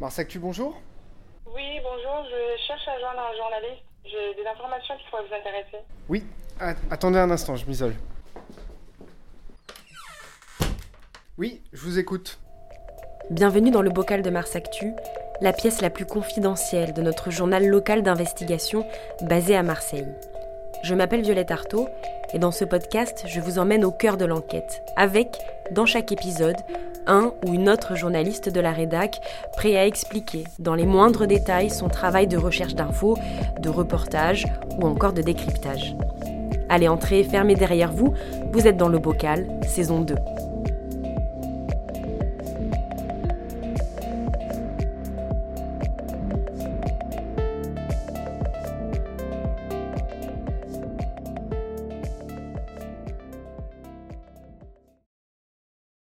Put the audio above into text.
Mars Actu, bonjour. Oui, bonjour, je cherche à joindre un journaliste. J'ai des informations qui pourraient vous intéresser. Oui, attendez un instant, je m'isole. Oui, je vous écoute. Bienvenue dans le bocal de Mars Actu, la pièce la plus confidentielle de notre journal local d'investigation basé à Marseille. Je m'appelle Violette Artaud et dans ce podcast, je vous emmène au cœur de l'enquête, avec, dans chaque épisode, un ou une autre journaliste de la rédac prêt à expliquer dans les moindres détails son travail de recherche d'infos, de reportage ou encore de décryptage. Allez, entrez, fermez derrière vous, vous êtes dans le bocal, saison 2.